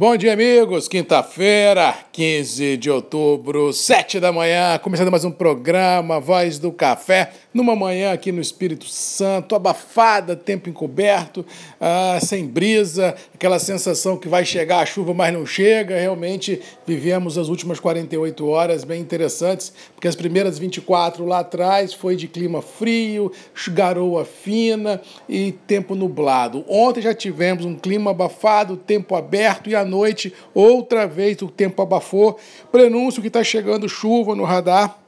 Bom dia, amigos. Quinta-feira, 15 de outubro, 7 da manhã, começando mais um programa Voz do Café, numa manhã aqui no Espírito Santo, abafada, tempo encoberto, ah, sem brisa, aquela sensação que vai chegar a chuva, mas não chega. Realmente vivemos as últimas 48 horas bem interessantes, porque as primeiras 24 lá atrás foi de clima frio, garoa fina e tempo nublado. Ontem já tivemos um clima abafado, tempo aberto e a noite, outra vez o tempo abafou. Prenúncio que está chegando chuva no radar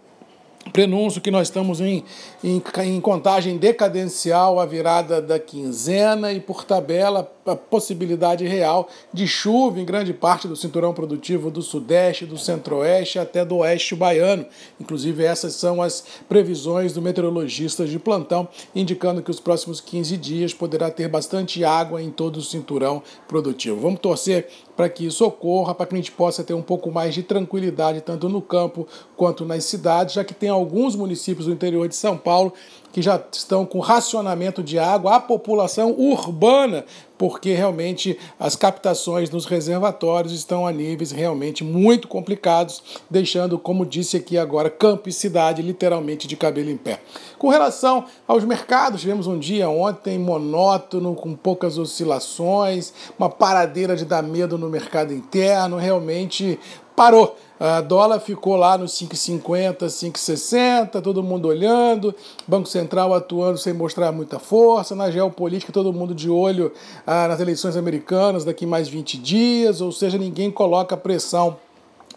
prenúncio que nós estamos em, em, em, contagem decadencial à virada da quinzena e, por tabela, a possibilidade real de chuva em grande parte do cinturão produtivo do Sudeste, do Centro-Oeste até do Oeste baiano. Inclusive, essas são as previsões do meteorologista de plantão, indicando que os próximos 15 dias poderá ter bastante água em todo o cinturão produtivo. Vamos torcer para que isso ocorra, para que a gente possa ter um pouco mais de tranquilidade, tanto no campo quanto nas cidades, já que tem alguns municípios do interior de São Paulo que já estão com racionamento de água, a população urbana, porque realmente as captações nos reservatórios estão a níveis realmente muito complicados, deixando, como disse aqui agora, campo e cidade literalmente de cabelo em pé. Com relação aos mercados, tivemos um dia ontem monótono, com poucas oscilações, uma paradeira de dar medo no mercado interno, realmente parou. A dólar ficou lá nos 5,50, 5,60, todo mundo olhando, Banco Central atuando sem mostrar muita força, na geopolítica todo mundo de olho ah, nas eleições americanas daqui mais 20 dias, ou seja, ninguém coloca pressão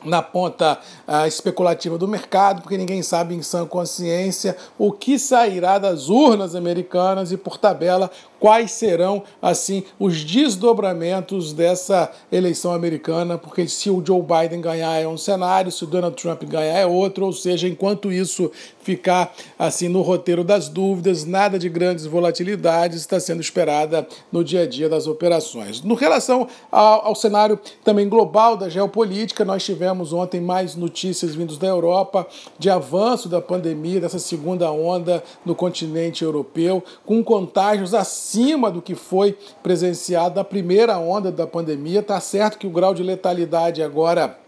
na ponta uh, especulativa do mercado, porque ninguém sabe em sã consciência o que sairá das urnas americanas e, por tabela, quais serão, assim, os desdobramentos dessa eleição americana, porque se o Joe Biden ganhar é um cenário, se o Donald Trump ganhar é outro, ou seja, enquanto isso ficar assim no roteiro das dúvidas, nada de grandes volatilidades está sendo esperada no dia a dia das operações. No relação ao, ao cenário também global da geopolítica, nós tivemos ontem mais notícias vindas da Europa de avanço da pandemia, dessa segunda onda no continente europeu, com contágios acima acima do que foi presenciado na primeira onda da pandemia. Tá certo que o grau de letalidade agora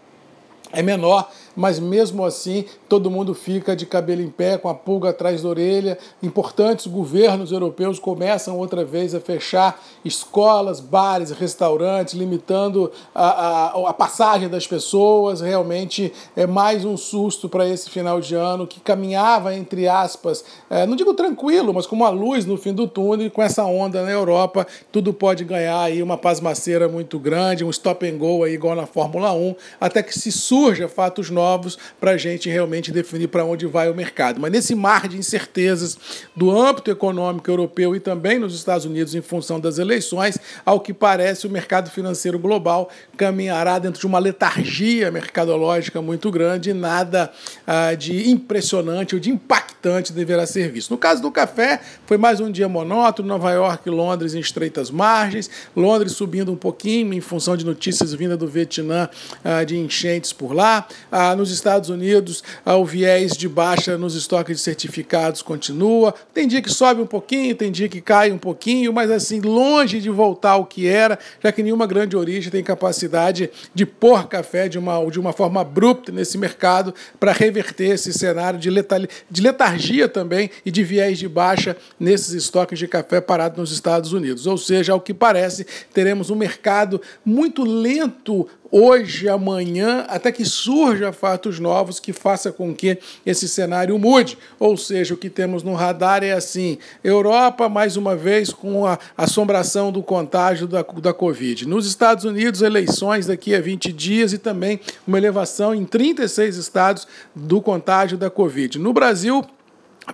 é menor, mas mesmo assim todo mundo fica de cabelo em pé, com a pulga atrás da orelha. Importantes governos europeus começam outra vez a fechar escolas, bares, restaurantes, limitando a, a, a passagem das pessoas. Realmente é mais um susto para esse final de ano que caminhava, entre aspas, é, não digo tranquilo, mas com uma luz no fim do túnel. E com essa onda na Europa, tudo pode ganhar aí uma pasmaceira muito grande, um stop and go aí, igual na Fórmula 1, até que se surja fatos novos novos para a gente realmente definir para onde vai o mercado. Mas nesse mar de incertezas do âmbito econômico europeu e também nos Estados Unidos em função das eleições, ao que parece o mercado financeiro global caminhará dentro de uma letargia mercadológica muito grande nada ah, de impressionante ou de impactante deverá ser visto. No caso do café, foi mais um dia monótono, Nova York e Londres em estreitas margens, Londres subindo um pouquinho em função de notícias vindas do Vietnã ah, de enchentes por lá. Ah, nos Estados Unidos, o viés de baixa nos estoques de certificados continua. Tem dia que sobe um pouquinho, tem dia que cai um pouquinho, mas assim, longe de voltar ao que era, já que nenhuma grande origem tem capacidade de pôr café de uma, de uma forma abrupta nesse mercado para reverter esse cenário de, letal, de letargia também e de viés de baixa nesses estoques de café parados nos Estados Unidos. Ou seja, ao que parece, teremos um mercado muito lento hoje, amanhã, até que surja fatos novos que faça com que esse cenário mude. Ou seja, o que temos no radar é assim: Europa, mais uma vez, com a assombração do contágio da, da Covid. Nos Estados Unidos, eleições daqui a 20 dias e também uma elevação em 36 estados do contágio da Covid. No Brasil,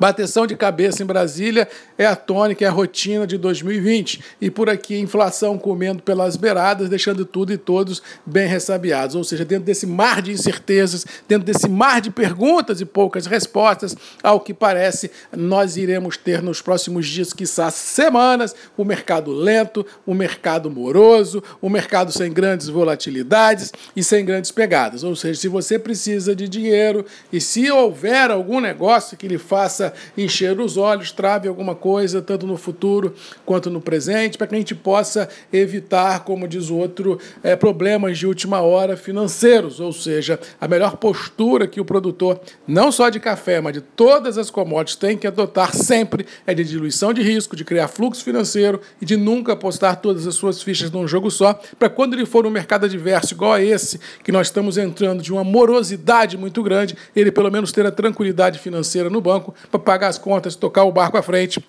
Bateção de cabeça em Brasília é a tônica, é a rotina de 2020. E por aqui, inflação comendo pelas beiradas, deixando tudo e todos bem ressabiados. Ou seja, dentro desse mar de incertezas, dentro desse mar de perguntas e poucas respostas, ao que parece, nós iremos ter nos próximos dias, quiçá semanas, o mercado lento, o mercado moroso, o mercado sem grandes volatilidades e sem grandes pegadas. Ou seja, se você precisa de dinheiro e se houver algum negócio que lhe faça possa encher os olhos, trave alguma coisa, tanto no futuro quanto no presente, para que a gente possa evitar, como diz o outro, é, problemas de última hora financeiros, ou seja, a melhor postura que o produtor, não só de café, mas de todas as commodities, tem que adotar sempre é de diluição de risco, de criar fluxo financeiro e de nunca apostar todas as suas fichas num jogo só, para quando ele for um mercado adverso igual a esse, que nós estamos entrando de uma morosidade muito grande, ele pelo menos ter a tranquilidade financeira no banco para pagar as contas, tocar o barco à frente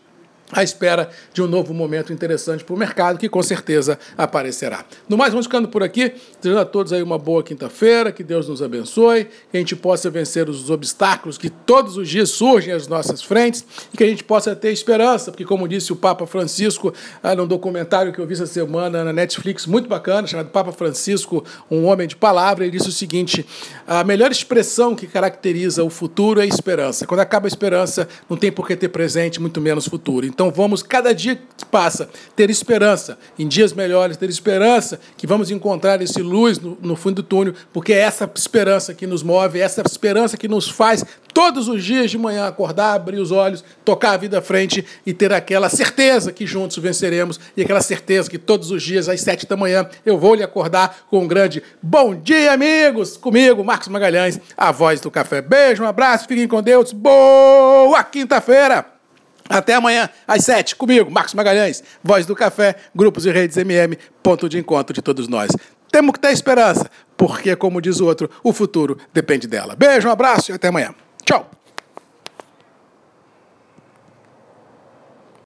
à espera de um novo momento interessante para o mercado, que com certeza aparecerá. No mais, vamos ficando por aqui, desejando a todos aí uma boa quinta-feira, que Deus nos abençoe, que a gente possa vencer os obstáculos que todos os dias surgem às nossas frentes e que a gente possa ter esperança, porque como disse o Papa Francisco ah, num documentário que eu vi essa semana na Netflix, muito bacana, chamado Papa Francisco, um homem de palavra, ele disse o seguinte, a melhor expressão que caracteriza o futuro é esperança. Quando acaba a esperança, não tem por que ter presente, muito menos futuro. Então, então vamos, cada dia que passa, ter esperança, em dias melhores, ter esperança que vamos encontrar esse luz no, no fundo do túnel, porque é essa esperança que nos move, é essa esperança que nos faz todos os dias de manhã acordar, abrir os olhos, tocar a vida à frente e ter aquela certeza que juntos venceremos e aquela certeza que todos os dias às sete da manhã eu vou lhe acordar com um grande bom dia, amigos! Comigo, Marcos Magalhães, a voz do café. Beijo, um abraço, fiquem com Deus. Boa quinta-feira! Até amanhã, às sete, comigo, Marcos Magalhães, Voz do Café, Grupos e Redes MM, ponto de encontro de todos nós. Temos que ter esperança, porque, como diz o outro, o futuro depende dela. Beijo, um abraço e até amanhã. Tchau!